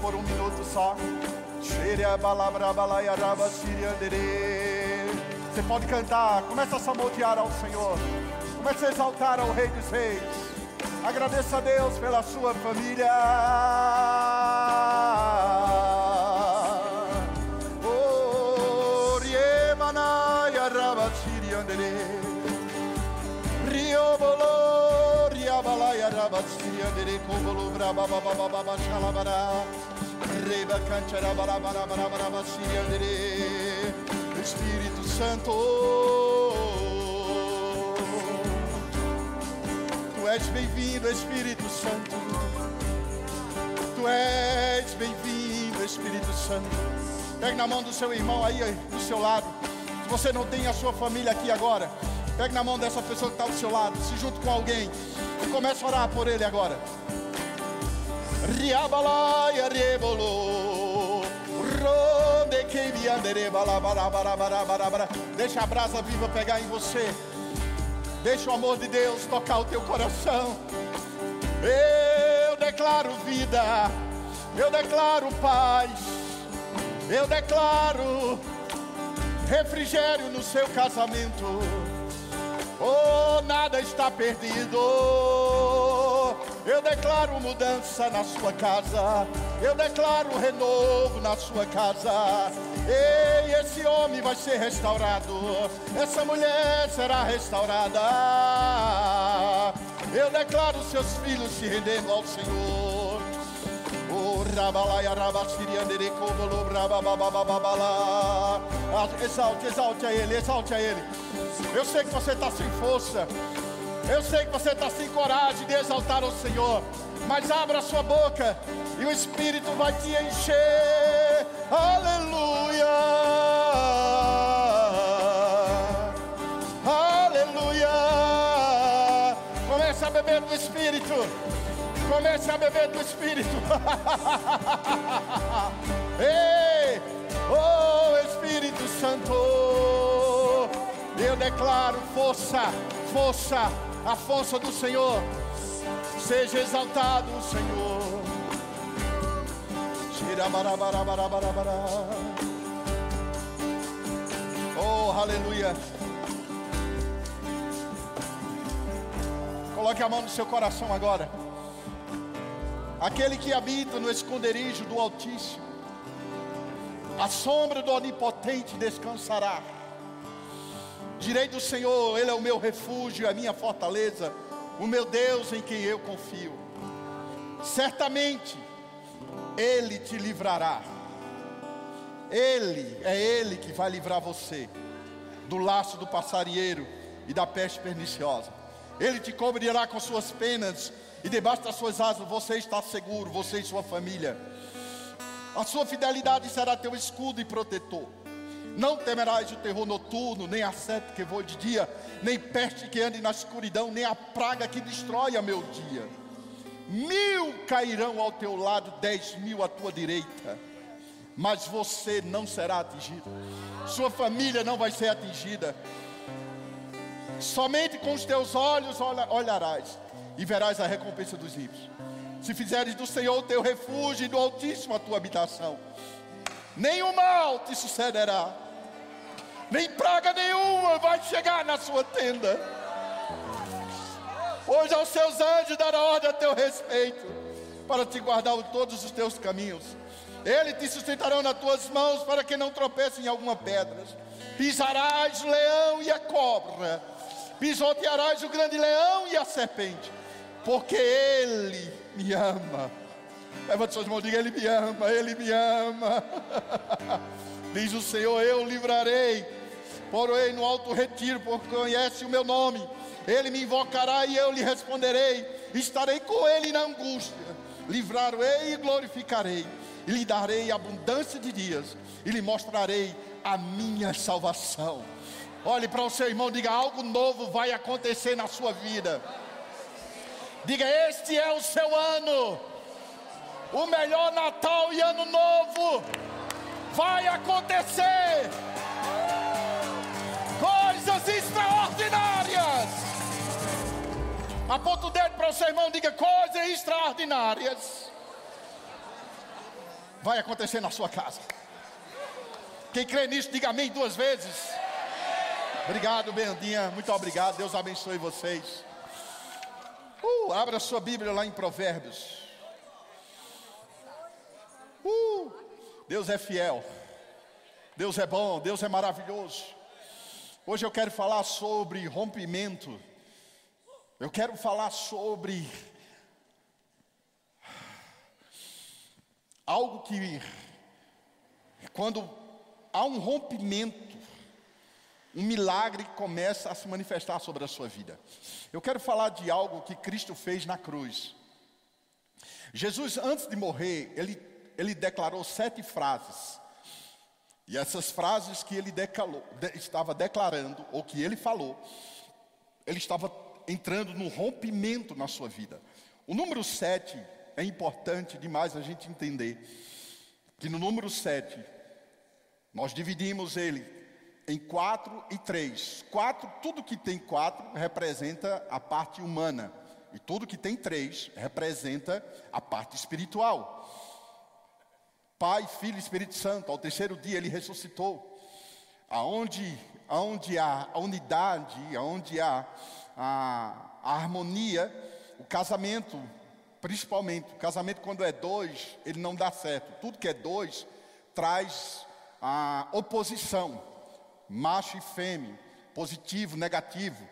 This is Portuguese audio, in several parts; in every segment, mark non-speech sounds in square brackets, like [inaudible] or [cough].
por um minuto só. Você pode cantar, começa a samotear ao Senhor, começa a exaltar ao Rei dos Reis. Agradeça a Deus pela sua família. Oh, Shalabara. Reba. Espírito Santo. Tu és bem-vindo, Espírito Santo. Tu és bem-vindo, Espírito Santo. Pegue na mão do seu irmão aí, do seu lado. Se você não tem a sua família aqui agora, pegue na mão dessa pessoa que está do seu lado, se junte com alguém comece a orar por ele agora. Riabalaia rebolo. Deixa a brasa viva pegar em você. Deixa o amor de Deus tocar o teu coração. Eu declaro vida, eu declaro paz, eu declaro refrigério no seu casamento. Oh, nada está perdido. Eu declaro mudança na sua casa. Eu declaro renovo na sua casa. Ei, esse homem vai ser restaurado. Essa mulher será restaurada. Eu declaro seus filhos se rendendo ao Senhor. Rabalaia, rabasiriandere, kobolo, rabababababala. Exalte, exalte a Ele, exalte a Ele. Eu sei que você está sem força. Eu sei que você está sem coragem de exaltar o Senhor. Mas abra sua boca e o Espírito vai te encher. Aleluia. Aleluia. Comece a beber do Espírito. Comece a beber do Espírito. [laughs] Ei, oh Espírito Santo. Eu declaro força, força, a força do Senhor. Seja exaltado o Senhor. Oh, aleluia. Coloque a mão no seu coração agora. Aquele que habita no esconderijo do Altíssimo, a sombra do Onipotente descansará. Direi do Senhor, Ele é o meu refúgio, a minha fortaleza, o meu Deus em quem eu confio. Certamente, Ele te livrará. Ele, é Ele que vai livrar você do laço do passarinheiro e da peste perniciosa. Ele te cobrirá com suas penas e debaixo das suas asas você está seguro, você e sua família. A sua fidelidade será teu escudo e protetor. Não temerás o terror noturno, nem a seta que voa de dia, nem peste que ande na escuridão, nem a praga que destrói a meu dia. Mil cairão ao teu lado, dez mil à tua direita, mas você não será atingido. Sua família não vai ser atingida. Somente com os teus olhos olharás e verás a recompensa dos ímpios. Se fizeres do Senhor teu refúgio e do Altíssimo a tua habitação, nenhum mal te sucederá, nem praga nenhuma vai chegar na sua tenda. Hoje aos seus anjos dará ordem a teu respeito, para te guardar em todos os teus caminhos. Ele te sustentarão nas tuas mãos, para que não tropece em alguma pedra. Pisarás o leão e a cobra, pisotearás o grande leão e a serpente, porque Ele me ama. Levante suas mãos, diga: Ele me ama, Ele me ama. [laughs] Diz o Senhor: Eu livrarei, porei no alto retiro, porque conhece o meu nome. Ele me invocará e eu lhe responderei. Estarei com ele na angústia, livrarei e glorificarei, e lhe darei abundância de dias, e lhe mostrarei a minha salvação. Olhe para o seu irmão, diga: algo novo vai acontecer na sua vida. Diga: Este é o seu ano, o melhor Natal e Ano Novo vai acontecer. Coisas extraordinárias. Aponta o dedo para o seu irmão, diga coisas extraordinárias. Vai acontecer na sua casa. Quem crê nisso, diga amém duas vezes. Obrigado, Bendinha. Muito obrigado. Deus abençoe vocês. Uh, abra sua Bíblia lá em Provérbios. Uh, Deus é fiel. Deus é bom. Deus é maravilhoso. Hoje eu quero falar sobre rompimento. Eu quero falar sobre algo que, quando há um rompimento, um milagre começa a se manifestar sobre a sua vida. Eu quero falar de algo que Cristo fez na cruz. Jesus, antes de morrer, ele, ele declarou sete frases. E essas frases que ele decalou, de, estava declarando, ou que ele falou, ele estava entrando no rompimento na sua vida. O número sete é importante demais a gente entender que no número 7, nós dividimos ele em quatro e três. Quatro, tudo que tem quatro representa a parte humana. E tudo que tem três representa a parte espiritual. Pai, Filho e Espírito Santo, ao terceiro dia ele ressuscitou. Aonde, aonde há a unidade, aonde há a, a harmonia, o casamento Principalmente, o casamento quando é dois, ele não dá certo. Tudo que é dois traz a oposição, macho e fêmea, positivo, negativo.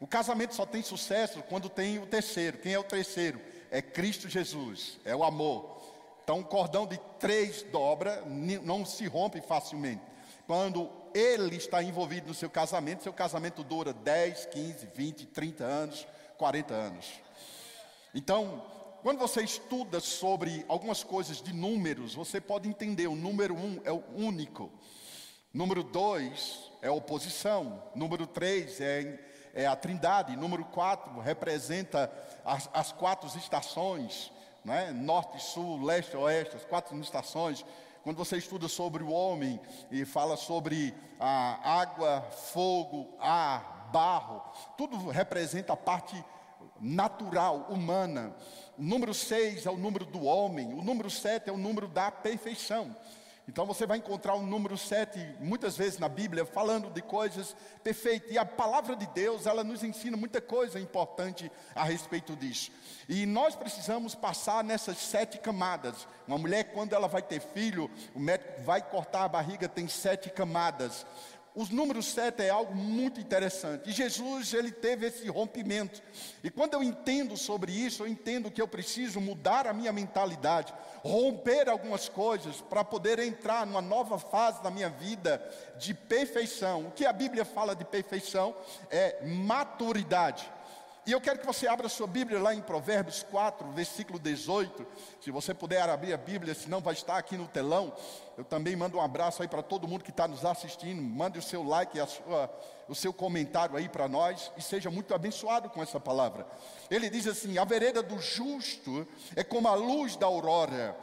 O casamento só tem sucesso quando tem o terceiro. Quem é o terceiro? É Cristo Jesus, é o amor. Então, um cordão de três dobra não se rompe facilmente. Quando ele está envolvido no seu casamento, seu casamento dura 10, 15, 20, 30 anos, 40 anos. Então, quando você estuda sobre algumas coisas de números, você pode entender: o número um é o único, número dois é oposição, número três é, é a trindade, número quatro representa as, as quatro estações, né? norte, sul, leste, oeste, as quatro estações. Quando você estuda sobre o homem e fala sobre a água, fogo, ar, barro, tudo representa a parte natural, humana. O número 6 é o número do homem, o número 7 é o número da perfeição. Então você vai encontrar o número 7 muitas vezes na Bíblia falando de coisas perfeitas. E a palavra de Deus, ela nos ensina muita coisa importante a respeito disso. E nós precisamos passar nessas sete camadas. Uma mulher, quando ela vai ter filho, o médico vai cortar a barriga, tem sete camadas. Os números 7 é algo muito interessante. E Jesus, ele teve esse rompimento. E quando eu entendo sobre isso, eu entendo que eu preciso mudar a minha mentalidade, romper algumas coisas para poder entrar numa nova fase da minha vida de perfeição. O que a Bíblia fala de perfeição é maturidade. E eu quero que você abra sua Bíblia lá em Provérbios 4, versículo 18. Se você puder abrir a Bíblia, senão vai estar aqui no telão. Eu também mando um abraço aí para todo mundo que está nos assistindo. Mande o seu like, a sua, o seu comentário aí para nós e seja muito abençoado com essa palavra. Ele diz assim: A vereda do justo é como a luz da aurora,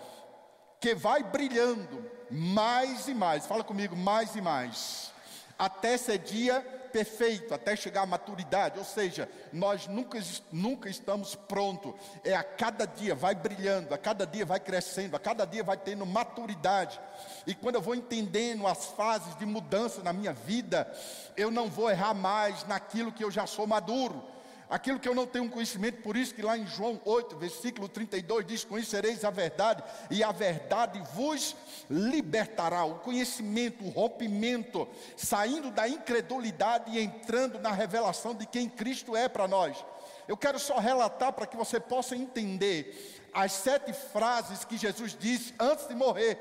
que vai brilhando mais e mais. Fala comigo, mais e mais, até ser dia perfeito até chegar à maturidade, ou seja, nós nunca, nunca estamos prontos, é a cada dia vai brilhando, a cada dia vai crescendo, a cada dia vai tendo maturidade, e quando eu vou entendendo as fases de mudança na minha vida, eu não vou errar mais naquilo que eu já sou maduro, aquilo que eu não tenho conhecimento, por isso que lá em João 8, versículo 32 diz: Conhecereis a verdade, e a verdade vos libertará. O conhecimento, o rompimento, saindo da incredulidade e entrando na revelação de quem Cristo é para nós. Eu quero só relatar para que você possa entender as sete frases que Jesus disse antes de morrer.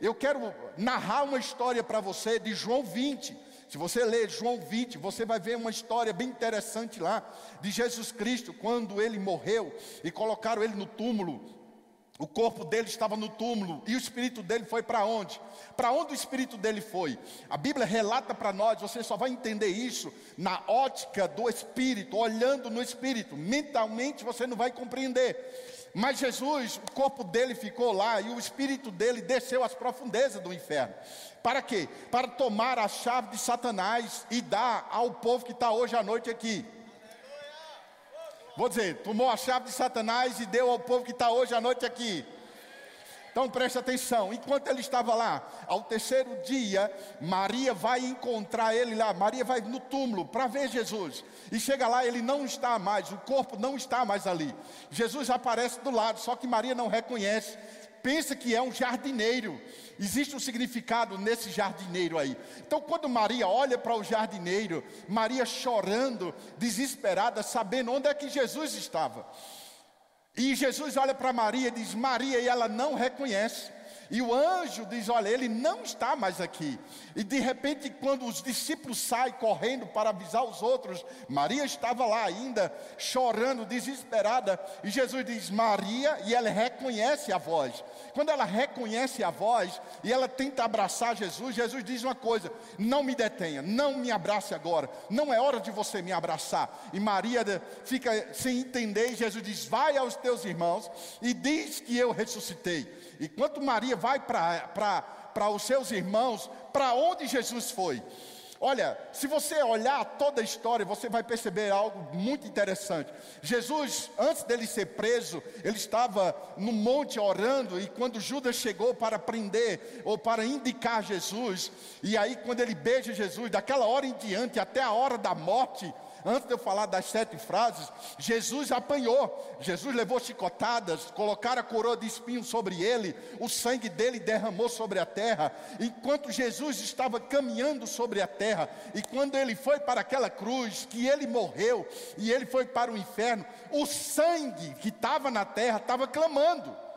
Eu quero narrar uma história para você de João 20 se você ler João 20, você vai ver uma história bem interessante lá de Jesus Cristo, quando ele morreu e colocaram ele no túmulo. O corpo dele estava no túmulo e o espírito dele foi para onde? Para onde o espírito dele foi? A Bíblia relata para nós, você só vai entender isso na ótica do espírito, olhando no espírito. Mentalmente você não vai compreender. Mas Jesus, o corpo dele ficou lá e o espírito dele desceu às profundezas do inferno. Para quê? Para tomar a chave de Satanás e dar ao povo que está hoje à noite aqui. Vou dizer, tomou a chave de Satanás e deu ao povo que está hoje à noite aqui. Então preste atenção, enquanto ele estava lá, ao terceiro dia, Maria vai encontrar ele lá. Maria vai no túmulo para ver Jesus. E chega lá, ele não está mais, o corpo não está mais ali. Jesus aparece do lado, só que Maria não reconhece. Pensa que é um jardineiro. Existe um significado nesse jardineiro aí. Então, quando Maria olha para o jardineiro, Maria chorando, desesperada, sabendo onde é que Jesus estava. E Jesus olha para Maria e diz: Maria, e ela não reconhece. E o anjo diz: Olha, ele não está mais aqui. E de repente, quando os discípulos saem correndo para avisar os outros, Maria estava lá ainda, chorando, desesperada. E Jesus diz: Maria, e ela reconhece a voz. Quando ela reconhece a voz e ela tenta abraçar Jesus, Jesus diz uma coisa: Não me detenha, não me abrace agora. Não é hora de você me abraçar. E Maria fica sem entender. E Jesus diz: Vai aos teus irmãos e diz que eu ressuscitei. E quando Maria vai para os seus irmãos, para onde Jesus foi? Olha, se você olhar toda a história, você vai perceber algo muito interessante. Jesus, antes dele ser preso, ele estava no monte orando, e quando Judas chegou para prender ou para indicar Jesus, e aí quando ele beija Jesus, daquela hora em diante até a hora da morte, Antes de eu falar das sete frases, Jesus apanhou, Jesus levou chicotadas, colocaram a coroa de espinho sobre ele, o sangue dele derramou sobre a terra. Enquanto Jesus estava caminhando sobre a terra, e quando ele foi para aquela cruz, que ele morreu e ele foi para o inferno, o sangue que estava na terra estava clamando.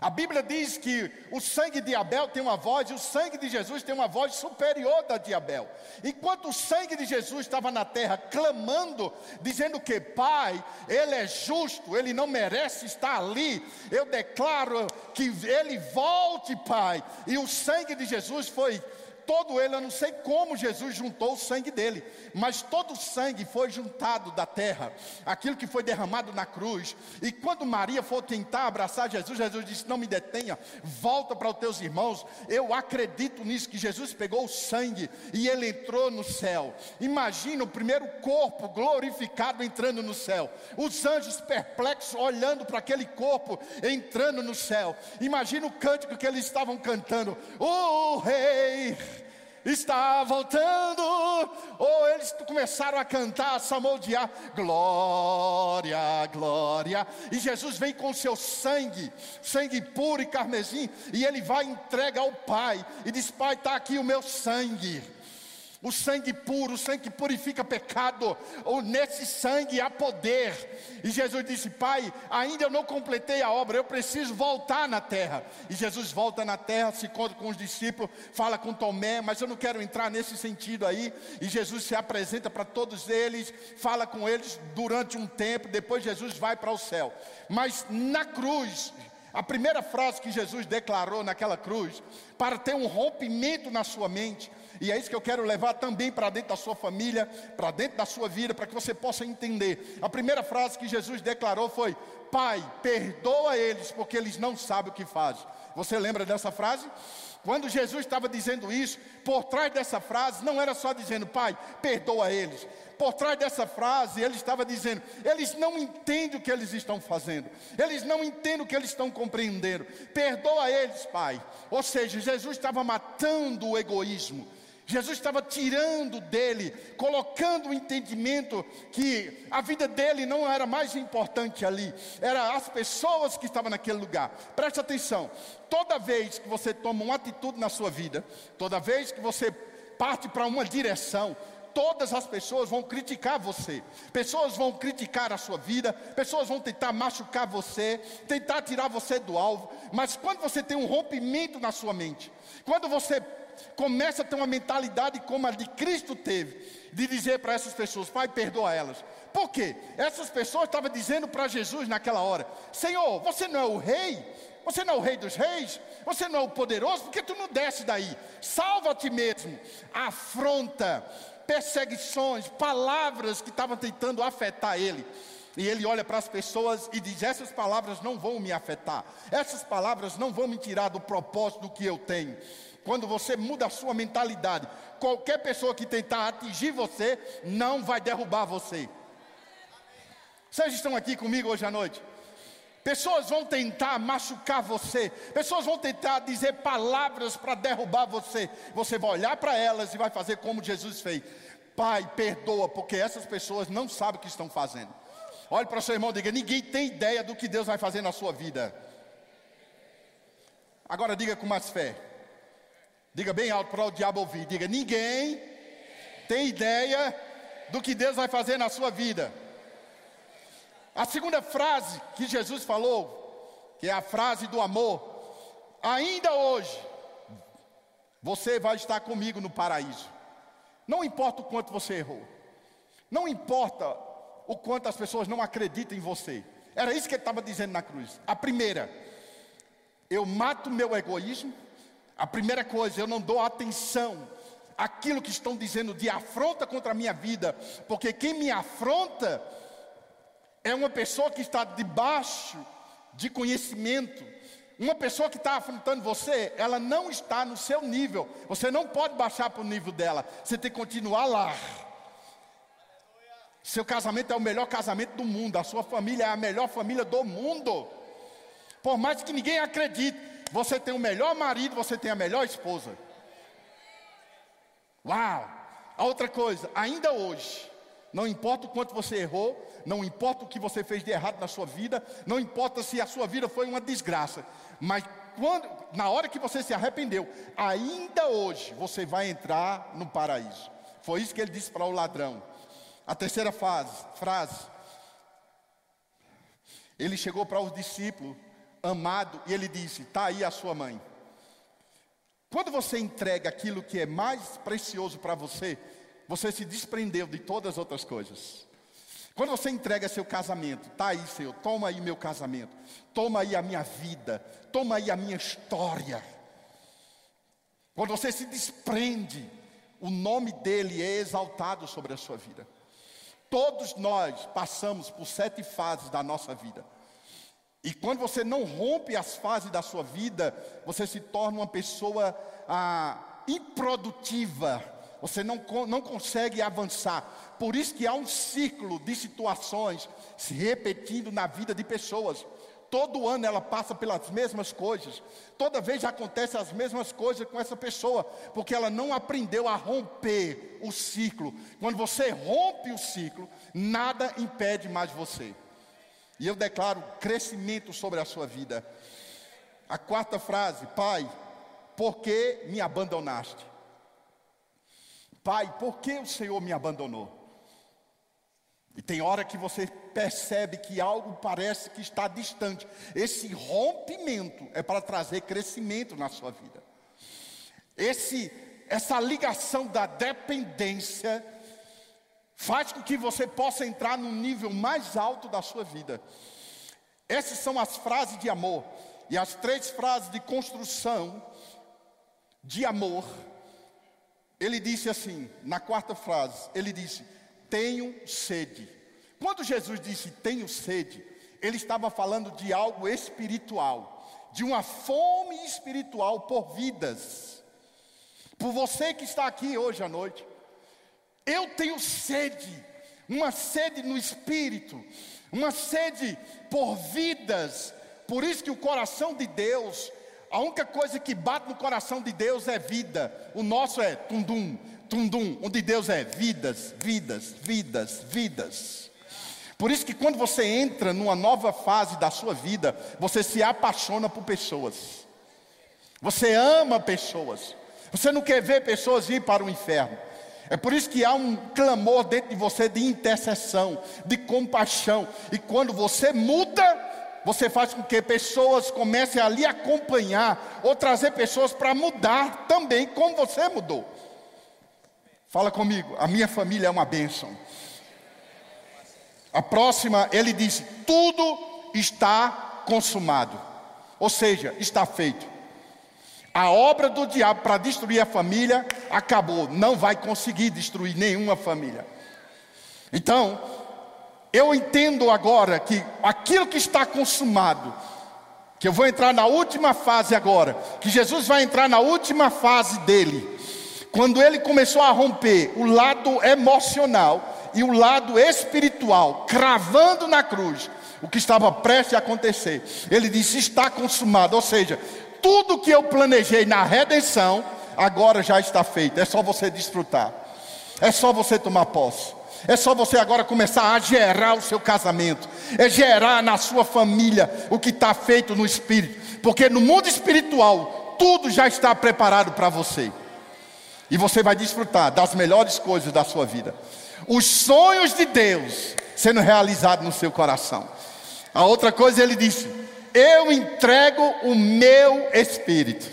A Bíblia diz que o sangue de Abel tem uma voz e o sangue de Jesus tem uma voz superior da de Abel. Enquanto o sangue de Jesus estava na terra clamando, dizendo que Pai, Ele é justo, Ele não merece estar ali, eu declaro que Ele volte, Pai. E o sangue de Jesus foi todo ele, eu não sei como Jesus juntou o sangue dele, mas todo o sangue foi juntado da terra, aquilo que foi derramado na cruz. E quando Maria for tentar abraçar Jesus, Jesus disse: Não me detenha, volta para os teus irmãos. Eu acredito nisso, que Jesus pegou o sangue e ele entrou no céu. Imagina o primeiro corpo glorificado entrando no céu, os anjos perplexos olhando para aquele corpo entrando no céu. Imagina o cântico que eles estavam cantando: O Rei está voltando. Ou eles começaram a cantar, a salmodiar: glória, glória. E Jesus vem com seu sangue, sangue puro e carmesim, e ele vai entrega ao Pai e diz: Pai, está aqui o meu sangue o sangue puro, o sangue que purifica pecado, ou nesse sangue há poder. E Jesus disse: Pai, ainda eu não completei a obra, eu preciso voltar na terra. E Jesus volta na terra, se encontra com os discípulos, fala com Tomé, mas eu não quero entrar nesse sentido aí. E Jesus se apresenta para todos eles, fala com eles durante um tempo, depois Jesus vai para o céu. Mas na cruz, a primeira frase que Jesus declarou naquela cruz, para ter um rompimento na sua mente, e é isso que eu quero levar também para dentro da sua família, para dentro da sua vida, para que você possa entender. A primeira frase que Jesus declarou foi: Pai, perdoa eles, porque eles não sabem o que fazem. Você lembra dessa frase? Quando Jesus estava dizendo isso, por trás dessa frase, não era só dizendo, Pai, perdoa eles. Por trás dessa frase, ele estava dizendo: eles não entendem o que eles estão fazendo, eles não entendem o que eles estão compreendendo. Perdoa eles, Pai. Ou seja, Jesus estava matando o egoísmo. Jesus estava tirando dele, colocando o entendimento que a vida dele não era mais importante ali, era as pessoas que estavam naquele lugar. Preste atenção: toda vez que você toma uma atitude na sua vida, toda vez que você parte para uma direção, todas as pessoas vão criticar você, pessoas vão criticar a sua vida, pessoas vão tentar machucar você, tentar tirar você do alvo, mas quando você tem um rompimento na sua mente, quando você começa a ter uma mentalidade como a de Cristo teve, de dizer para essas pessoas: Pai, perdoa elas. Por quê? Essas pessoas estavam dizendo para Jesus naquela hora: Senhor, você não é o rei? Você não é o rei dos reis? Você não é o poderoso? Por que tu não desce daí? Salva ti mesmo. Afronta, perseguições, palavras que estavam tentando afetar ele. E ele olha para as pessoas e diz: Essas palavras não vão me afetar, essas palavras não vão me tirar do propósito que eu tenho. Quando você muda a sua mentalidade, qualquer pessoa que tentar atingir você, não vai derrubar você. Vocês estão aqui comigo hoje à noite? Pessoas vão tentar machucar você, pessoas vão tentar dizer palavras para derrubar você. Você vai olhar para elas e vai fazer como Jesus fez. Pai, perdoa, porque essas pessoas não sabem o que estão fazendo. Olhe para o seu irmão e diga: ninguém tem ideia do que Deus vai fazer na sua vida. Agora diga com mais fé. Diga bem alto para o diabo ouvir. Diga: ninguém tem ideia do que Deus vai fazer na sua vida. A segunda frase que Jesus falou, que é a frase do amor, ainda hoje, você vai estar comigo no paraíso. Não importa o quanto você errou, não importa o quanto as pessoas não acreditam em você. Era isso que ele estava dizendo na cruz. A primeira, eu mato meu egoísmo. A primeira coisa, eu não dou atenção àquilo que estão dizendo de afronta contra a minha vida, porque quem me afronta é uma pessoa que está debaixo de conhecimento. Uma pessoa que está afrontando você, ela não está no seu nível. Você não pode baixar para o nível dela. Você tem que continuar lá. Seu casamento é o melhor casamento do mundo. A sua família é a melhor família do mundo. Por mais que ninguém acredite, você tem o melhor marido, você tem a melhor esposa. Uau! A outra coisa, ainda hoje, não importa o quanto você errou, não importa o que você fez de errado na sua vida, não importa se a sua vida foi uma desgraça, mas quando, na hora que você se arrependeu, ainda hoje você vai entrar no paraíso. Foi isso que ele disse para o ladrão. A terceira fase, frase, ele chegou para os discípulos, amado, e ele disse: Está aí a sua mãe. Quando você entrega aquilo que é mais precioso para você, você se desprendeu de todas as outras coisas. Quando você entrega seu casamento, tá aí, Senhor, toma aí meu casamento, toma aí a minha vida, toma aí a minha história. Quando você se desprende, o nome dele é exaltado sobre a sua vida. Todos nós passamos por sete fases da nossa vida. E quando você não rompe as fases da sua vida, você se torna uma pessoa ah, improdutiva, você não, não consegue avançar. Por isso que há um ciclo de situações se repetindo na vida de pessoas. Todo ano ela passa pelas mesmas coisas. Toda vez acontece as mesmas coisas com essa pessoa, porque ela não aprendeu a romper o ciclo. Quando você rompe o ciclo, nada impede mais você. E eu declaro crescimento sobre a sua vida. A quarta frase, Pai, por que me abandonaste? Pai, por que o Senhor me abandonou? E tem hora que você percebe que algo parece que está distante. Esse rompimento é para trazer crescimento na sua vida. Esse, essa ligação da dependência faz com que você possa entrar num nível mais alto da sua vida. Essas são as frases de amor e as três frases de construção de amor ele disse assim, na quarta frase, ele disse: Tenho sede. Quando Jesus disse tenho sede, ele estava falando de algo espiritual, de uma fome espiritual por vidas. Por você que está aqui hoje à noite, eu tenho sede, uma sede no espírito, uma sede por vidas. Por isso que o coração de Deus a única coisa que bate no coração de Deus é vida. O nosso é tundum, tundum. Onde Deus é vidas, vidas, vidas, vidas. Por isso que quando você entra numa nova fase da sua vida, você se apaixona por pessoas. Você ama pessoas. Você não quer ver pessoas ir para o inferno. É por isso que há um clamor dentro de você de intercessão, de compaixão. E quando você muda, você faz com que pessoas comecem a lhe acompanhar ou trazer pessoas para mudar também como você mudou. Fala comigo, a minha família é uma bênção. A próxima, ele disse: tudo está consumado, ou seja, está feito. A obra do diabo para destruir a família acabou, não vai conseguir destruir nenhuma família. Então, eu entendo agora que aquilo que está consumado, que eu vou entrar na última fase agora, que Jesus vai entrar na última fase dele, quando ele começou a romper o lado emocional e o lado espiritual, cravando na cruz o que estava prestes a acontecer. Ele disse: Está consumado, ou seja, tudo que eu planejei na redenção, agora já está feito, é só você desfrutar, é só você tomar posse. É só você agora começar a gerar o seu casamento, é gerar na sua família o que está feito no espírito, porque no mundo espiritual tudo já está preparado para você, e você vai desfrutar das melhores coisas da sua vida, os sonhos de Deus sendo realizados no seu coração. A outra coisa ele disse: Eu entrego o meu espírito.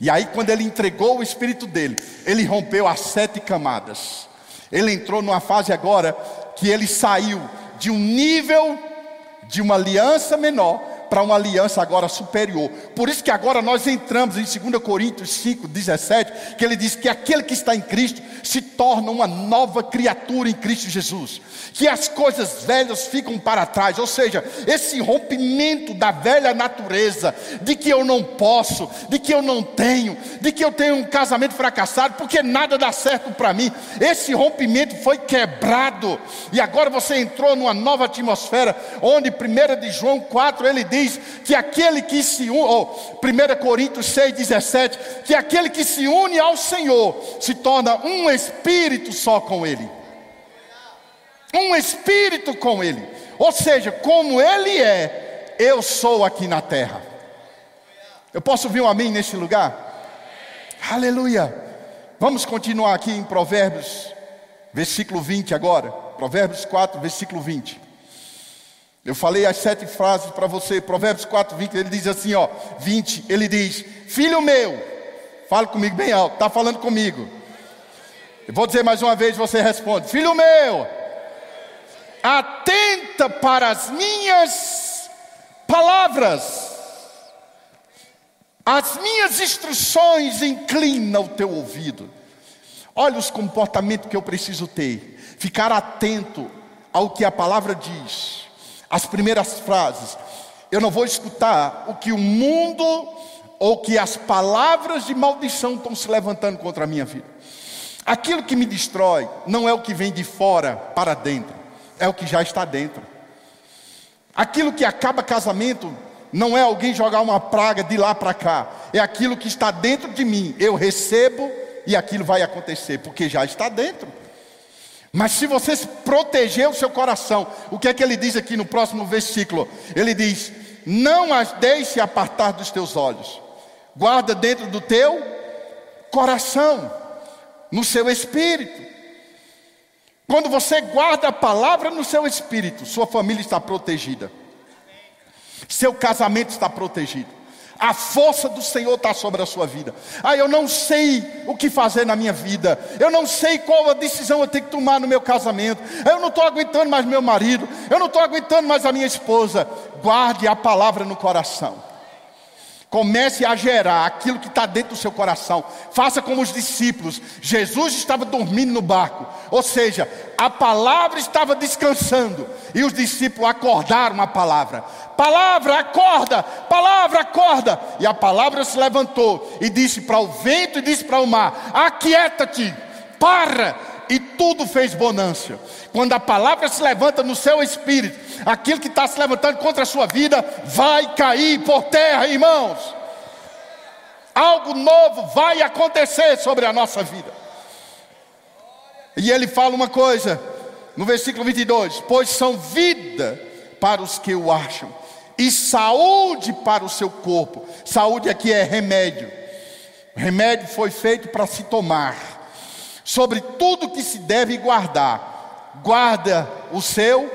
E aí, quando ele entregou o espírito dele, ele rompeu as sete camadas. Ele entrou numa fase agora que ele saiu de um nível de uma aliança menor para uma aliança agora superior. Por isso que agora nós entramos em 2 Coríntios 5, 17, que ele diz que aquele que está em Cristo se torna uma nova criatura em Cristo Jesus. Que as coisas velhas ficam para trás, ou seja, esse rompimento da velha natureza, de que eu não posso, de que eu não tenho, de que eu tenho um casamento fracassado, porque nada dá certo para mim, esse rompimento foi quebrado, e agora você entrou numa nova atmosfera, onde 1 de João 4 ele diz que aquele que se une, ou 1 Coríntios 6, 17, que aquele que se une ao Senhor se torna um espírito só com Ele um espírito com Ele. Ou seja, como Ele é, eu sou aqui na terra. Eu posso ouvir um amém nesse lugar? Aleluia. Vamos continuar aqui em Provérbios, versículo 20 agora. Provérbios 4, versículo 20. Eu falei as sete frases para você. Provérbios 4, 20. Ele diz assim: ó, 20. Ele diz: Filho meu, fale comigo bem alto, está falando comigo. Eu vou dizer mais uma vez, você responde: Filho meu atenta para as minhas palavras, as minhas instruções, inclina o teu ouvido. Olha os comportamentos que eu preciso ter, ficar atento ao que a palavra diz, as primeiras frases. Eu não vou escutar o que o mundo ou que as palavras de maldição estão se levantando contra a minha vida. Aquilo que me destrói não é o que vem de fora para dentro é o que já está dentro. Aquilo que acaba casamento não é alguém jogar uma praga de lá para cá, é aquilo que está dentro de mim. Eu recebo e aquilo vai acontecer, porque já está dentro. Mas se você proteger o seu coração, o que é que ele diz aqui no próximo versículo? Ele diz: Não as deixe apartar dos teus olhos, guarda dentro do teu coração, no seu espírito. Quando você guarda a palavra no seu espírito, sua família está protegida, seu casamento está protegido, a força do Senhor está sobre a sua vida. Ah, eu não sei o que fazer na minha vida, eu não sei qual a decisão eu tenho que tomar no meu casamento, eu não estou aguentando mais meu marido, eu não estou aguentando mais a minha esposa. Guarde a palavra no coração. Comece a gerar aquilo que está dentro do seu coração. Faça como os discípulos. Jesus estava dormindo no barco, ou seja, a palavra estava descansando e os discípulos acordaram a palavra. Palavra, acorda! Palavra, acorda! E a palavra se levantou e disse para o vento e disse para o mar: Aquieta-te, para! E tudo fez bonança. Quando a palavra se levanta no seu espírito, aquilo que está se levantando contra a sua vida vai cair por terra, irmãos. Algo novo vai acontecer sobre a nossa vida. E ele fala uma coisa, no versículo 22: Pois são vida para os que o acham, e saúde para o seu corpo. Saúde aqui é remédio. Remédio foi feito para se tomar. Sobre tudo que se deve guardar, guarda o seu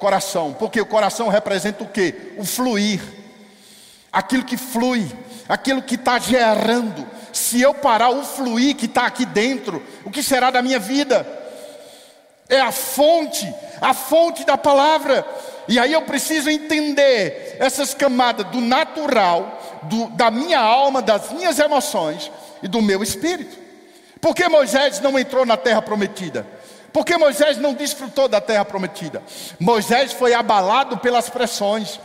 coração, porque o coração representa o que? O fluir, aquilo que flui, aquilo que está gerando. Se eu parar o fluir que está aqui dentro, o que será da minha vida? É a fonte, a fonte da palavra. E aí eu preciso entender essas camadas do natural, do, da minha alma, das minhas emoções e do meu espírito. Por que Moisés não entrou na terra prometida? Porque Moisés não desfrutou da terra prometida. Moisés foi abalado pelas pressões.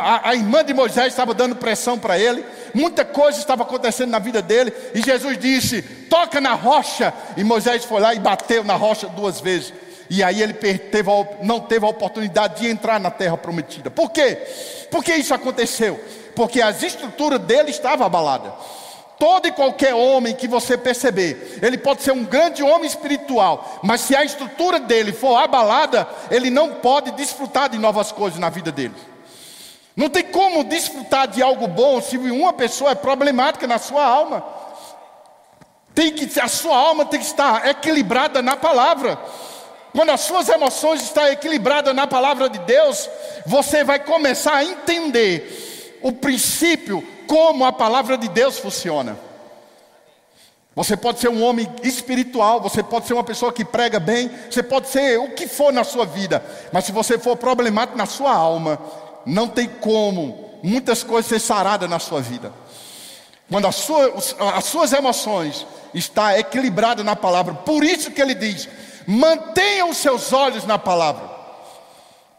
A, a irmã de Moisés estava dando pressão para ele. muita coisa estava acontecendo na vida dele, e Jesus disse: toca na rocha. E Moisés foi lá e bateu na rocha duas vezes. E aí ele teve, não teve a oportunidade de entrar na terra prometida. Por quê? Por que isso aconteceu? Porque as estruturas dele estavam abaladas. Todo e qualquer homem que você perceber, ele pode ser um grande homem espiritual, mas se a estrutura dele for abalada, ele não pode desfrutar de novas coisas na vida dele. Não tem como desfrutar de algo bom se uma pessoa é problemática na sua alma. Tem que, a sua alma tem que estar equilibrada na palavra. Quando as suas emoções estão equilibradas na palavra de Deus, você vai começar a entender o princípio como a palavra de Deus funciona. Você pode ser um homem espiritual, você pode ser uma pessoa que prega bem, você pode ser o que for na sua vida, mas se você for problemático na sua alma, não tem como muitas coisas ser saradas na sua vida. Quando as suas, as suas emoções estão equilibradas na palavra, por isso que ele diz: mantenha os seus olhos na palavra.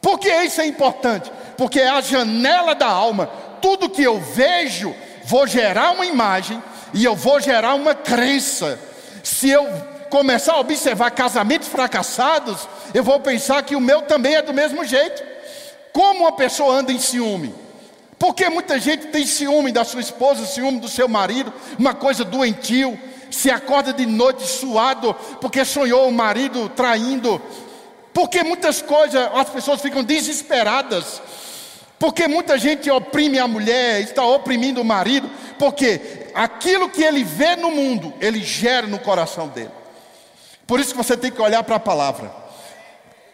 Por que isso é importante? Porque é a janela da alma. Tudo que eu vejo, vou gerar uma imagem e eu vou gerar uma crença. Se eu começar a observar casamentos fracassados, eu vou pensar que o meu também é do mesmo jeito. Como uma pessoa anda em ciúme? Porque muita gente tem ciúme da sua esposa, ciúme do seu marido, uma coisa doentio. Se acorda de noite suado porque sonhou o marido traindo. Porque muitas coisas as pessoas ficam desesperadas. Porque muita gente oprime a mulher, está oprimindo o marido, porque aquilo que ele vê no mundo, ele gera no coração dele. Por isso que você tem que olhar para a palavra.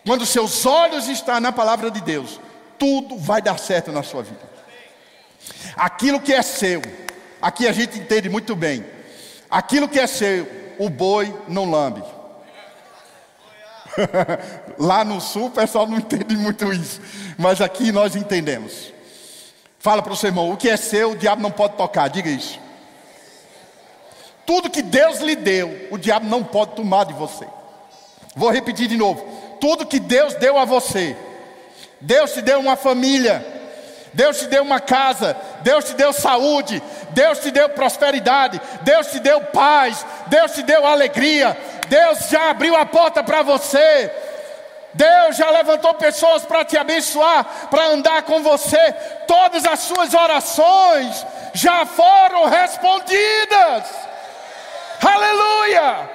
Quando seus olhos estão na palavra de Deus, tudo vai dar certo na sua vida. Aquilo que é seu, aqui a gente entende muito bem. Aquilo que é seu, o boi não lambe. [laughs] Lá no sul o pessoal não entende muito isso, mas aqui nós entendemos. Fala para o seu irmão: o que é seu, o diabo não pode tocar, diga isso. Tudo que Deus lhe deu, o diabo não pode tomar de você. Vou repetir de novo: tudo que Deus deu a você, Deus te deu uma família, Deus te deu uma casa, Deus te deu saúde, Deus te deu prosperidade, Deus te deu paz, Deus te deu alegria, Deus já abriu a porta para você. Deus já levantou pessoas para te abençoar, para andar com você. Todas as suas orações já foram respondidas. Aleluia!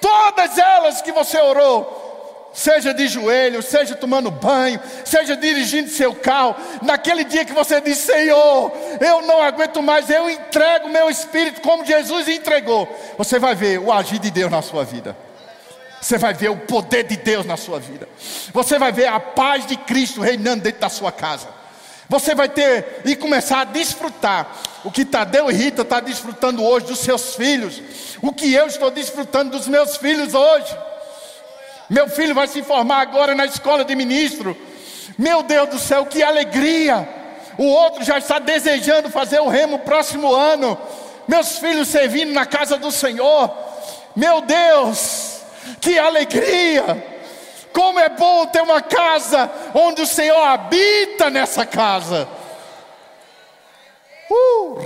Todas elas que você orou, seja de joelho, seja tomando banho, seja dirigindo seu carro, naquele dia que você diz: Senhor, eu não aguento mais, eu entrego meu espírito como Jesus entregou, você vai ver o agir de Deus na sua vida. Você vai ver o poder de Deus na sua vida. Você vai ver a paz de Cristo reinando dentro da sua casa. Você vai ter e começar a desfrutar o que Tadeu e Rita estão tá desfrutando hoje dos seus filhos, o que eu estou desfrutando dos meus filhos hoje. Meu filho vai se formar agora na escola de ministro. Meu Deus do céu, que alegria! O outro já está desejando fazer o remo próximo ano. Meus filhos servindo na casa do Senhor. Meu Deus, que alegria! Como é bom ter uma casa onde o Senhor habita nessa casa. Uh,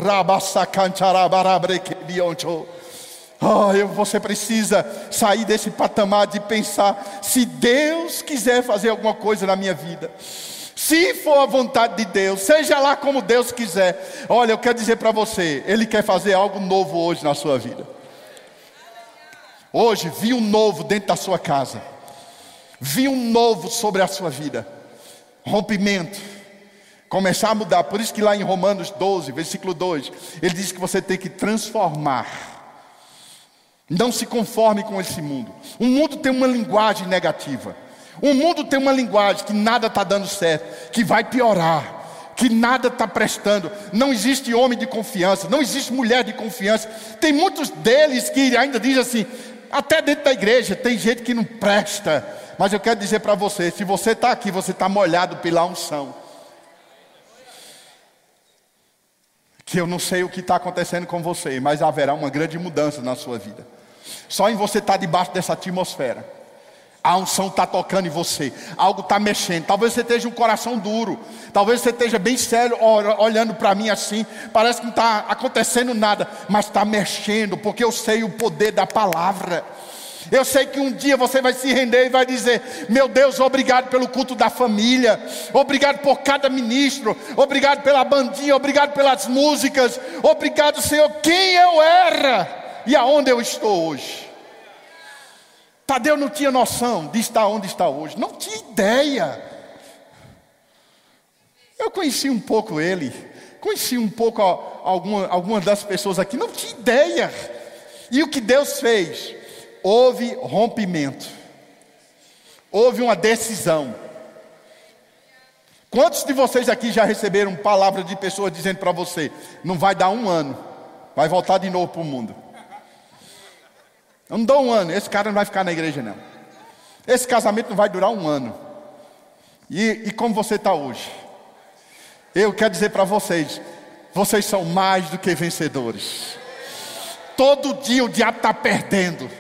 Oh, você precisa sair desse patamar de pensar: se Deus quiser fazer alguma coisa na minha vida, se for a vontade de Deus, seja lá como Deus quiser. Olha, eu quero dizer para você: Ele quer fazer algo novo hoje na sua vida. Hoje, vi um novo dentro da sua casa, vi um novo sobre a sua vida, rompimento, começar a mudar. Por isso que lá em Romanos 12, versículo 2, ele diz que você tem que transformar não se conforme com esse mundo. O mundo tem uma linguagem negativa. O mundo tem uma linguagem que nada está dando certo, que vai piorar, que nada está prestando. Não existe homem de confiança, não existe mulher de confiança. Tem muitos deles que ainda dizem assim, até dentro da igreja tem gente que não presta. Mas eu quero dizer para você: se você está aqui, você está molhado pela unção. Que eu não sei o que está acontecendo com você, mas haverá uma grande mudança na sua vida. Só em você estar debaixo dessa atmosfera. A unção está tocando em você, algo está mexendo. Talvez você esteja um coração duro, talvez você esteja bem sério, olhando para mim assim. Parece que não está acontecendo nada, mas está mexendo, porque eu sei o poder da palavra. Eu sei que um dia você vai se render e vai dizer: Meu Deus, obrigado pelo culto da família, obrigado por cada ministro, obrigado pela bandinha, obrigado pelas músicas, obrigado, Senhor, quem eu era e aonde eu estou hoje. Tadeu não tinha noção de estar onde está hoje, não tinha ideia. Eu conheci um pouco ele, conheci um pouco alguma, algumas das pessoas aqui, não tinha ideia. E o que Deus fez? Houve rompimento, houve uma decisão. Quantos de vocês aqui já receberam palavra de pessoas dizendo para você: não vai dar um ano, vai voltar de novo para o mundo? Eu não dou um ano, esse cara não vai ficar na igreja, não. Esse casamento não vai durar um ano. E, e como você está hoje? Eu quero dizer para vocês: vocês são mais do que vencedores. Todo dia o diabo está perdendo.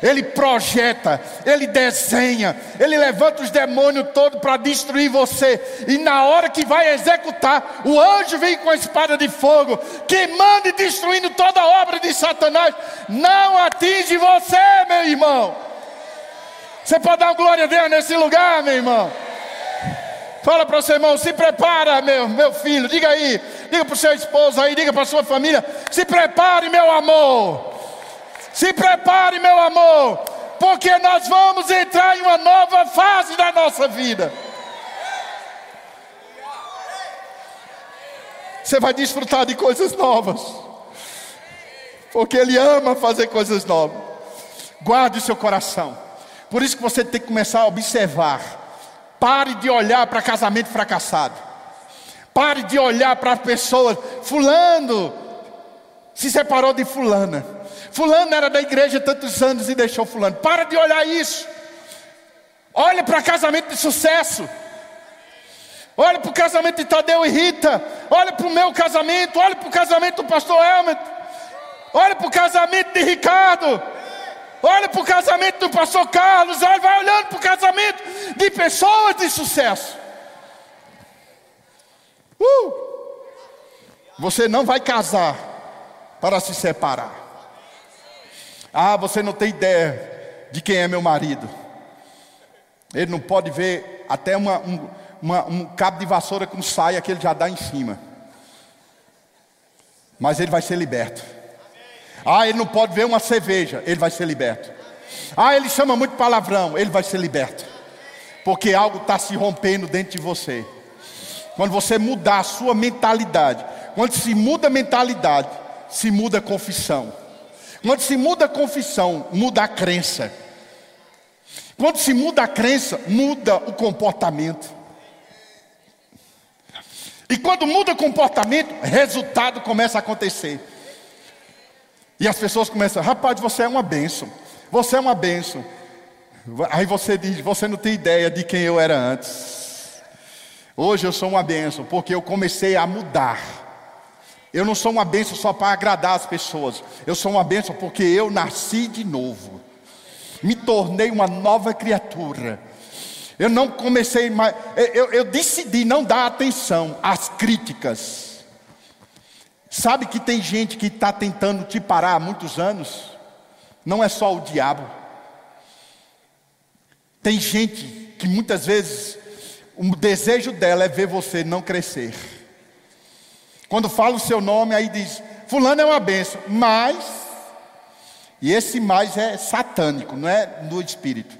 Ele projeta, ele desenha, ele levanta os demônios todos para destruir você. E na hora que vai executar, o anjo vem com a espada de fogo, queimando e destruindo toda a obra de Satanás. Não atinge você, meu irmão. Você pode dar glória a Deus nesse lugar, meu irmão? Fala para o seu irmão, se prepara, meu, meu filho. Diga aí, diga para o seu esposo aí, diga para a sua família: se prepare, meu amor. Se prepare, meu amor, porque nós vamos entrar em uma nova fase da nossa vida. Você vai desfrutar de coisas novas, porque Ele ama fazer coisas novas. Guarde o seu coração. Por isso que você tem que começar a observar. Pare de olhar para casamento fracassado. Pare de olhar para pessoas. Fulano se separou de fulana. Fulano era da igreja tantos anos e deixou Fulano. Para de olhar isso. Olha para casamento de sucesso. Olha para o casamento de Tadeu e Rita. Olha para o meu casamento. Olha para o casamento do pastor Helmut. Olha para o casamento de Ricardo. Olha para o casamento do pastor Carlos. Olha, vai olhando para o casamento de pessoas de sucesso. Uh! Você não vai casar para se separar. Ah, você não tem ideia de quem é meu marido. Ele não pode ver até uma, um, uma, um cabo de vassoura com saia que ele já dá em cima. Mas ele vai ser liberto. Ah, ele não pode ver uma cerveja, ele vai ser liberto. Ah, ele chama muito palavrão, ele vai ser liberto. Porque algo está se rompendo dentro de você. Quando você mudar a sua mentalidade, quando se muda a mentalidade, se muda a confissão. Quando se muda a confissão, muda a crença. Quando se muda a crença, muda o comportamento. E quando muda o comportamento, resultado começa a acontecer. E as pessoas começam, rapaz, você é uma bênção. Você é uma bênção. Aí você diz, você não tem ideia de quem eu era antes. Hoje eu sou uma bênção, porque eu comecei a mudar. Eu não sou uma bênção só para agradar as pessoas. Eu sou uma bênção porque eu nasci de novo. Me tornei uma nova criatura. Eu não comecei mais. Eu, eu decidi não dar atenção às críticas. Sabe que tem gente que está tentando te parar há muitos anos? Não é só o diabo. Tem gente que muitas vezes o desejo dela é ver você não crescer. Quando fala o seu nome, aí diz: Fulano é uma benção, mas, e esse mais é satânico, não é do espírito.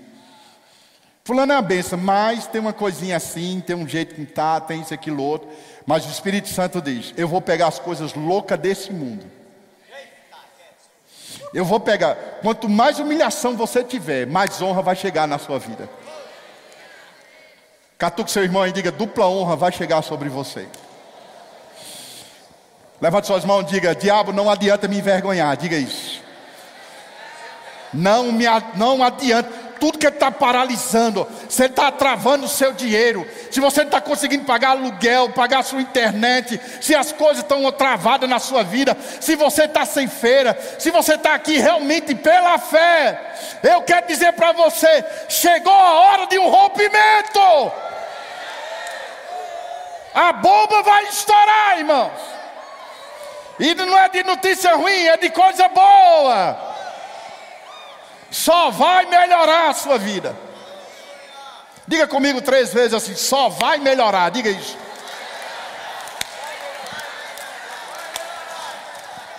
Fulano é uma benção, mas tem uma coisinha assim, tem um jeito que está, tem isso, aquilo, outro. Mas o Espírito Santo diz: Eu vou pegar as coisas loucas desse mundo. Eu vou pegar. Quanto mais humilhação você tiver, mais honra vai chegar na sua vida. Catuque seu irmão e diga: dupla honra vai chegar sobre você. Levante suas mãos e diga: Diabo, não adianta me envergonhar. Diga isso. Não, me, não adianta. tudo que está paralisando, ele está travando o seu dinheiro, se você não está conseguindo pagar aluguel, pagar a sua internet, se as coisas estão travadas na sua vida, se você está sem feira, se você está aqui realmente pela fé, eu quero dizer para você: chegou a hora de um rompimento. A bomba vai estourar, irmãos. E não é de notícia ruim, é de coisa boa. Só vai melhorar a sua vida. Diga comigo três vezes assim: só vai melhorar. Diga isso.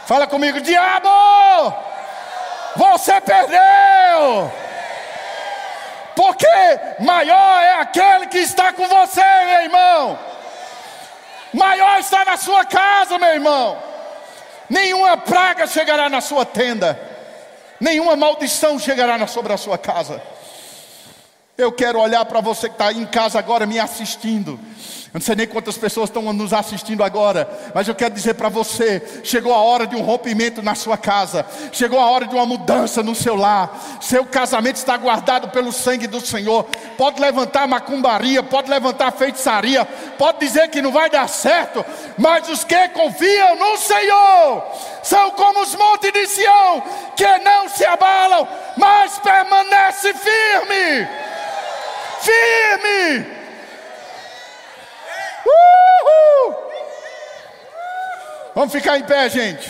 Fala comigo, diabo! Você perdeu! Porque maior é aquele que está com você, meu irmão. Maior está na sua casa, meu irmão. Nenhuma praga chegará na sua tenda, nenhuma maldição chegará sobre a sua casa. Eu quero olhar para você que está em casa agora me assistindo. Eu não sei nem quantas pessoas estão nos assistindo agora, mas eu quero dizer para você: chegou a hora de um rompimento na sua casa, chegou a hora de uma mudança no seu lar. Seu casamento está guardado pelo sangue do Senhor. Pode levantar macumbaria, pode levantar feitiçaria, pode dizer que não vai dar certo, mas os que confiam no Senhor são como os montes de Sião, que não se abalam, mas permanece firme firme. Uhul. Vamos ficar em pé, gente.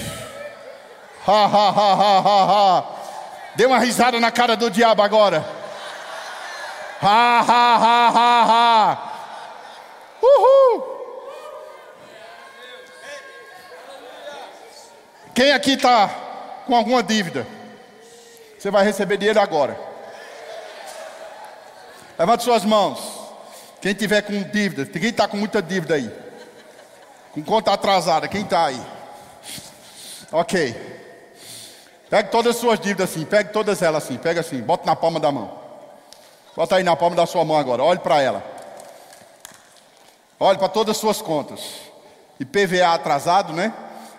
Ha, ha, ha, ha, ha, ha. Dê uma risada na cara do diabo agora. Ha, ha, ha, ha, ha. Uhul. Quem aqui está com alguma dívida? Você vai receber dinheiro agora. Levante suas mãos. Quem tiver com dívida, quem está com muita dívida aí? Com conta atrasada, quem está aí? Ok. Pegue todas as suas dívidas assim, pegue todas elas assim, pega assim, bota na palma da mão. Bota aí na palma da sua mão agora, olhe para ela. Olhe para todas as suas contas. IPVA atrasado, né?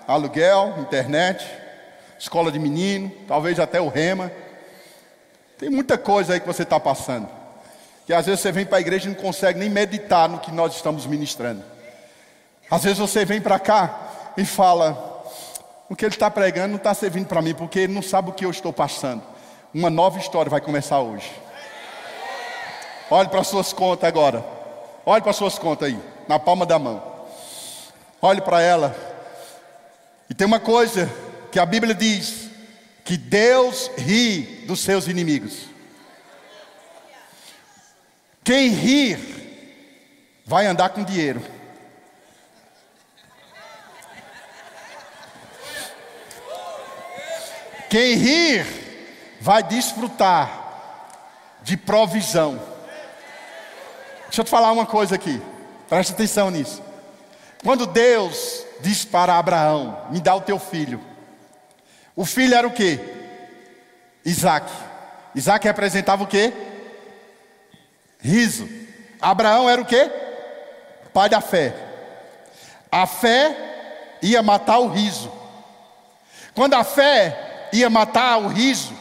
Aluguel, internet, escola de menino, talvez até o rema. Tem muita coisa aí que você está passando que às vezes você vem para a igreja e não consegue nem meditar no que nós estamos ministrando. Às vezes você vem para cá e fala: o que ele está pregando não está servindo para mim, porque ele não sabe o que eu estou passando. Uma nova história vai começar hoje. Olhe para suas contas agora. Olhe para suas contas aí, na palma da mão. Olhe para ela. E tem uma coisa que a Bíblia diz: que Deus ri dos seus inimigos. Quem rir vai andar com dinheiro. Quem rir vai desfrutar de provisão. Deixa eu te falar uma coisa aqui, preste atenção nisso. Quando Deus disse para Abraão: Me dá o teu filho, o filho era o que? Isaac. Isaac representava o que? Riso. Abraão era o quê? Pai da fé. A fé ia matar o riso. Quando a fé ia matar o riso,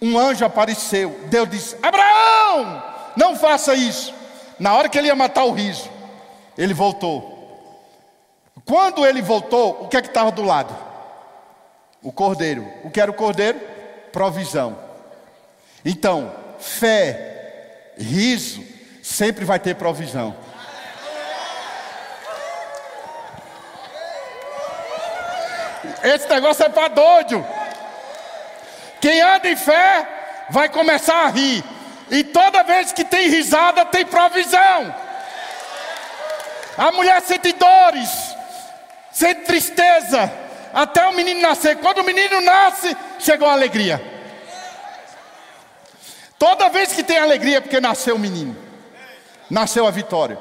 um anjo apareceu. Deus disse: Abraão, não faça isso. Na hora que ele ia matar o riso, ele voltou. Quando ele voltou, o que é que estava do lado? O cordeiro. O que era o cordeiro? Provisão. Então, fé riso, sempre vai ter provisão. Esse negócio é para doido. Quem anda em fé vai começar a rir. E toda vez que tem risada, tem provisão. A mulher sente dores, sente tristeza, até o menino nascer. Quando o menino nasce, chegou a alegria. Toda vez que tem alegria, é porque nasceu o menino, nasceu a vitória.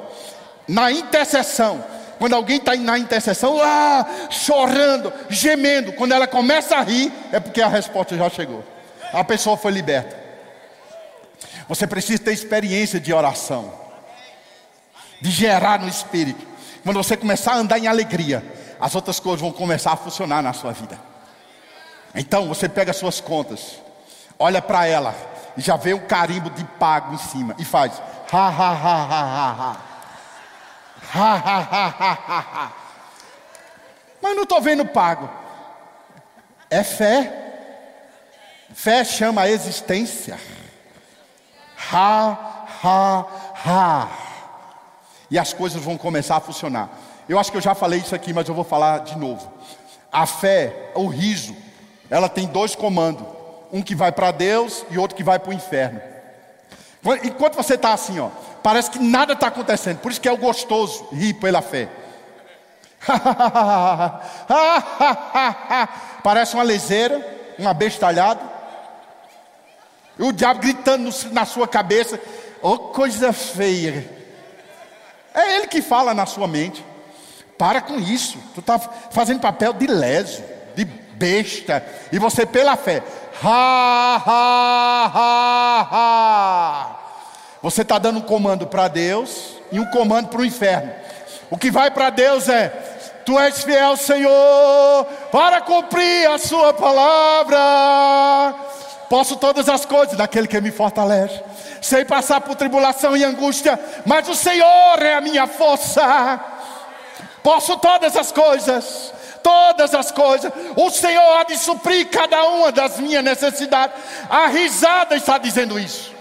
Na intercessão, quando alguém está na intercessão, lá, chorando, gemendo, quando ela começa a rir, é porque a resposta já chegou. A pessoa foi liberta. Você precisa ter experiência de oração, de gerar no espírito. Quando você começar a andar em alegria, as outras coisas vão começar a funcionar na sua vida. Então você pega as suas contas, olha para ela, e já vê um carimbo de pago em cima e faz ha ha ha ha ha ha. Ha ha ha ha. Mas não estou vendo pago. É fé. Fé chama a existência. Ha ha ha. E as coisas vão começar a funcionar. Eu acho que eu já falei isso aqui, mas eu vou falar de novo. A fé, o riso, ela tem dois comandos: um que vai para Deus e outro que vai para o inferno. Enquanto você está assim, ó, parece que nada está acontecendo, por isso que é o gostoso rir pela fé. [laughs] parece uma leseira, uma abestalhada. E o diabo gritando na sua cabeça, oh coisa feia. É ele que fala na sua mente. Para com isso. Tu está fazendo papel de leso, de besta. E você pela fé. Ha, ha, ha, ha. Você está dando um comando para Deus e um comando para o inferno. O que vai para Deus é: Tu és fiel, Senhor, para cumprir a Sua palavra. Posso todas as coisas daquele que me fortalece. Sei passar por tribulação e angústia, mas o Senhor é a minha força. Posso todas as coisas, todas as coisas. O Senhor há de suprir cada uma das minhas necessidades. A risada está dizendo isso.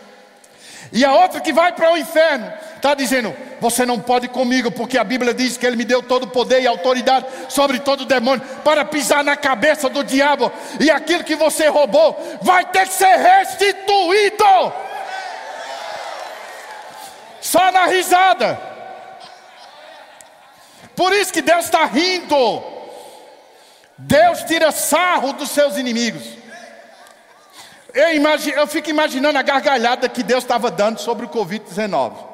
E a outra que vai para o inferno está dizendo: Você não pode comigo, porque a Bíblia diz que Ele me deu todo o poder e autoridade sobre todo demônio para pisar na cabeça do diabo, e aquilo que você roubou vai ter que ser restituído. Só na risada. Por isso que Deus está rindo. Deus tira sarro dos seus inimigos. Eu, imagino, eu fico imaginando a gargalhada que Deus estava dando sobre o Covid-19.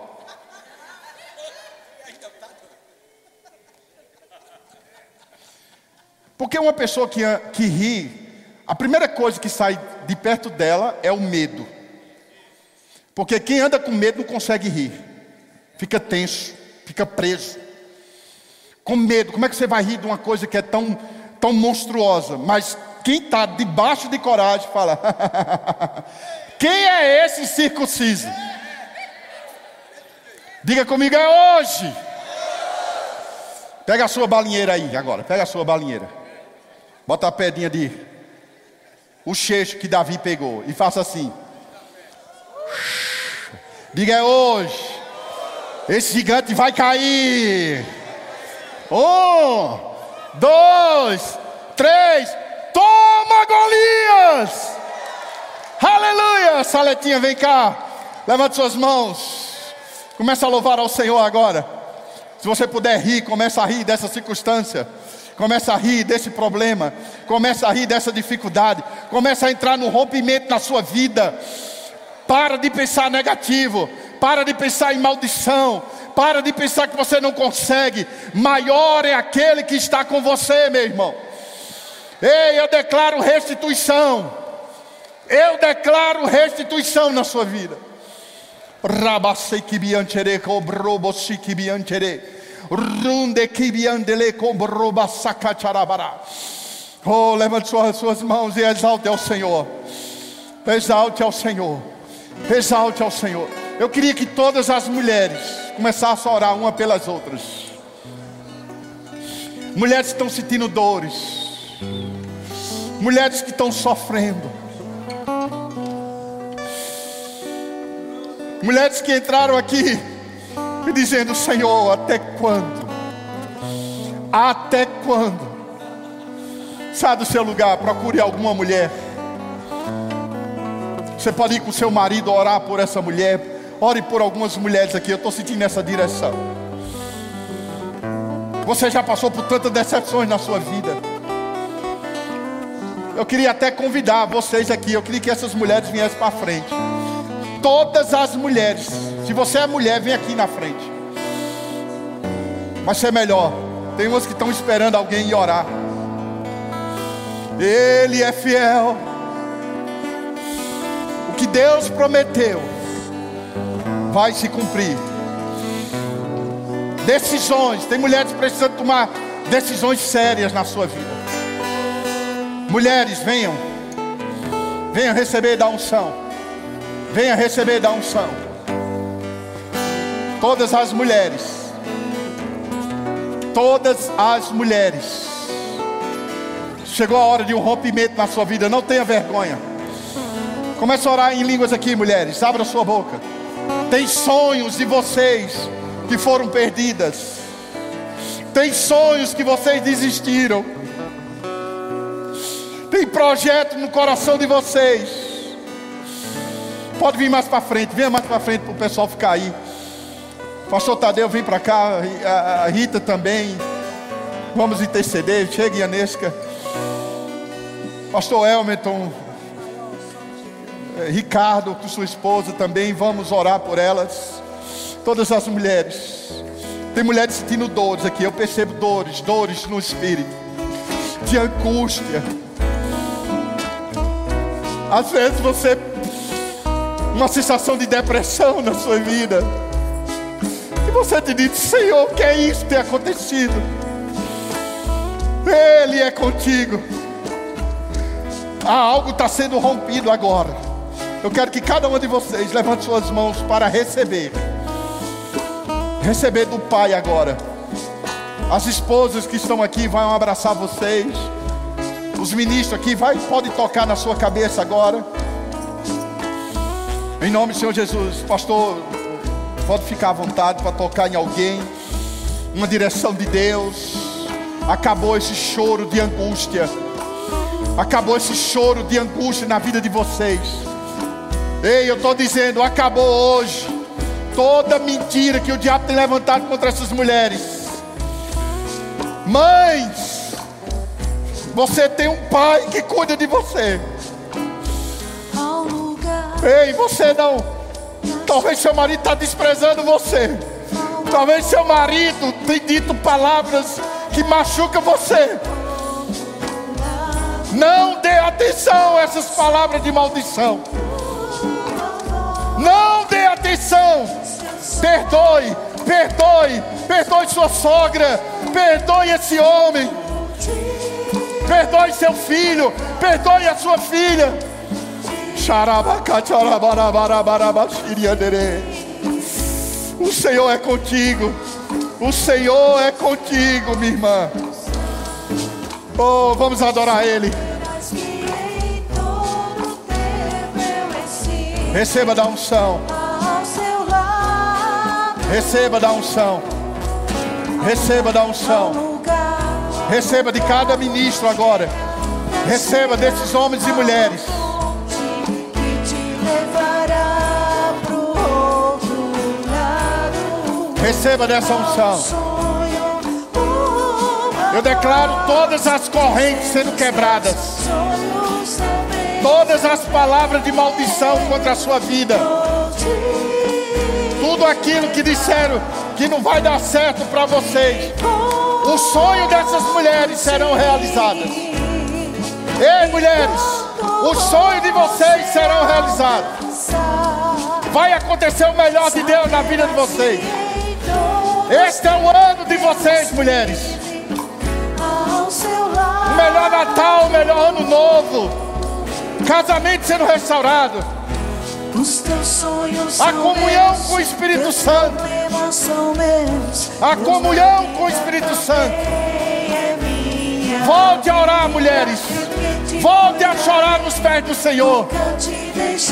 Porque uma pessoa que, que ri, a primeira coisa que sai de perto dela é o medo. Porque quem anda com medo não consegue rir, fica tenso, fica preso. Com medo, como é que você vai rir de uma coisa que é tão, tão monstruosa? Mas quem está debaixo de coragem fala: [laughs] Quem é esse circunciso? Diga comigo, é hoje. Pega a sua balinheira aí agora, pega a sua balinheira. Bota a pedrinha de o cheixo que Davi pegou e faça assim. Diga é hoje. Esse gigante vai cair. Um, dois, três. Toma, Golias! Aleluia! Saletinha, vem cá. Levante suas mãos. Começa a louvar ao Senhor agora. Se você puder rir, começa a rir dessa circunstância. Começa a rir desse problema. Começa a rir dessa dificuldade. Começa a entrar no rompimento na sua vida. Para de pensar negativo. Para de pensar em maldição. Para de pensar que você não consegue. Maior é aquele que está com você, meu irmão. Ei, eu declaro restituição. Eu declaro restituição na sua vida. Oh, levante suas, suas mãos e exalte ao Senhor. Exalte ao Senhor. Exalte ao Senhor. Eu queria que todas as mulheres começassem a orar uma pelas outras. Mulheres que estão sentindo dores mulheres que estão sofrendo, mulheres que entraram aqui e dizendo: Senhor, até quando? Até quando? Sai do seu lugar, procure alguma mulher. Você pode ir com seu marido orar por essa mulher. Ore por algumas mulheres aqui. Eu estou sentindo essa direção. Você já passou por tantas decepções na sua vida. Eu queria até convidar vocês aqui. Eu queria que essas mulheres viessem para frente. Todas as mulheres. Se você é mulher, vem aqui na frente. Vai ser melhor. Tem umas que estão esperando alguém ir orar. Ele é fiel. O que Deus prometeu vai se cumprir. Decisões. Tem mulheres precisando tomar decisões sérias na sua vida. Mulheres, venham. Venham receber da unção. Venha receber da unção. Todas as mulheres. Todas as mulheres. Chegou a hora de um rompimento na sua vida. Não tenha vergonha. Comece a orar em línguas aqui, mulheres. Abra sua boca. Tem sonhos de vocês que foram perdidas. Tem sonhos que vocês desistiram. Tem projeto no coração de vocês Pode vir mais para frente, venha mais para frente para o pessoal ficar aí. Pastor Tadeu, vem para cá, a Rita também. Vamos interceder, chegue Anesca. Pastor Elmerton, eh, Ricardo, com sua esposa também, vamos orar por elas. Todas as mulheres. Tem mulheres sentindo dores aqui, eu percebo dores, dores no espírito, de angústia. Às vezes você uma sensação de depressão na sua vida. E você te diz, Senhor, o que é isso que tem acontecido? Ele é contigo. Ah, algo está sendo rompido agora. Eu quero que cada uma de vocês levante suas mãos para receber. Receber do Pai agora. As esposas que estão aqui vão abraçar vocês. Os ministros aqui vai, pode tocar na sua cabeça agora. Em nome do Senhor Jesus, pastor, pode ficar à vontade para tocar em alguém, uma direção de Deus. Acabou esse choro de angústia, acabou esse choro de angústia na vida de vocês. Ei, eu estou dizendo, acabou hoje toda mentira que o diabo tem levantado contra essas mulheres. Mães, você tem um pai que cuida de você. Ei, você não. Talvez seu marido está desprezando você. Talvez seu marido tenha dito palavras que machucam você. Não dê atenção a essas palavras de maldição. Não dê atenção. Perdoe, perdoe, perdoe sua sogra, perdoe esse homem, perdoe seu filho, perdoe a sua filha. O Senhor é contigo. O Senhor é contigo, minha irmã. Oh, vamos adorar Ele. Receba da unção. Receba da unção. Receba da unção. Receba de cada ministro agora. Receba desses homens e mulheres. Receba dessa unção. Eu declaro todas as correntes sendo quebradas. Todas as palavras de maldição contra a sua vida. Tudo aquilo que disseram que não vai dar certo para vocês. O sonho dessas mulheres serão realizadas. Ei, mulheres, os sonhos de vocês serão realizados. Vai acontecer o melhor de Deus na vida de vocês. Este é o ano de vocês, mulheres. O melhor Natal, o melhor ano novo. Casamento sendo restaurado. A comunhão com o Espírito Santo. A comunhão com o Espírito Santo. Volte a orar, mulheres. Volte a chorar nos pés do Senhor.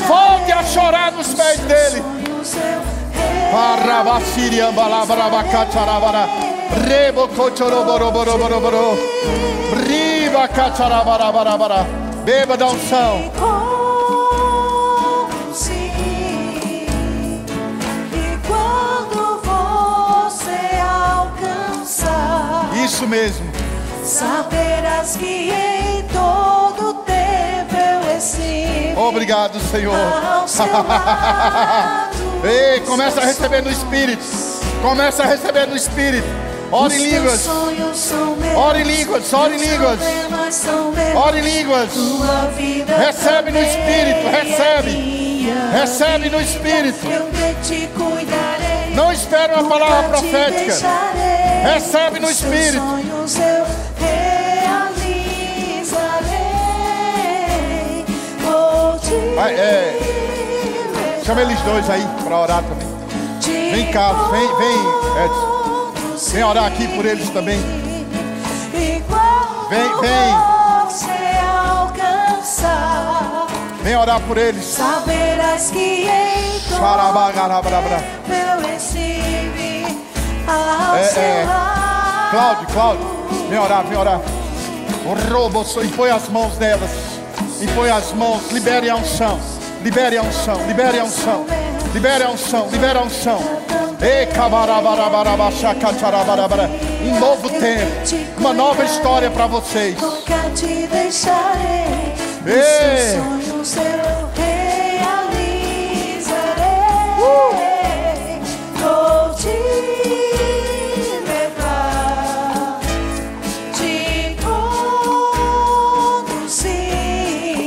Volte a chorar nos pés dele. Parabasiria balabarabacacharabara. Rebo cochoroboroboroboroboro. Riba cacharabarabarabara. Beba da unção. Isso mesmo. Saberás que em todo tempo eu estive. Obrigado, Senhor. [laughs] Ei, começa a receber no Espírito. Começa a receber no Espírito. Ore em línguas. Ore em línguas. Ore em línguas. Ore em línguas. Recebe no Espírito. Recebe. Recebe no Espírito. Não espere uma palavra profética. Recebe no Espírito. Vai, é. Chama eles dois aí para orar também. Vem, Carlos, vem, vem, Edson. Vem orar aqui por eles também. Vem, vem. Vem orar por eles. Saberás que em eu estive ao É, é. Cláudio, Cláudio, vem orar, vem orar. O roubo, impõe as mãos delas. Impõe as mãos, libere a unção. Libere a unção, libere a unção. Libere a unção, libere a unção. Um novo tempo, uma nova história para vocês. Nunca te deixarei. Ei. Seus sonhos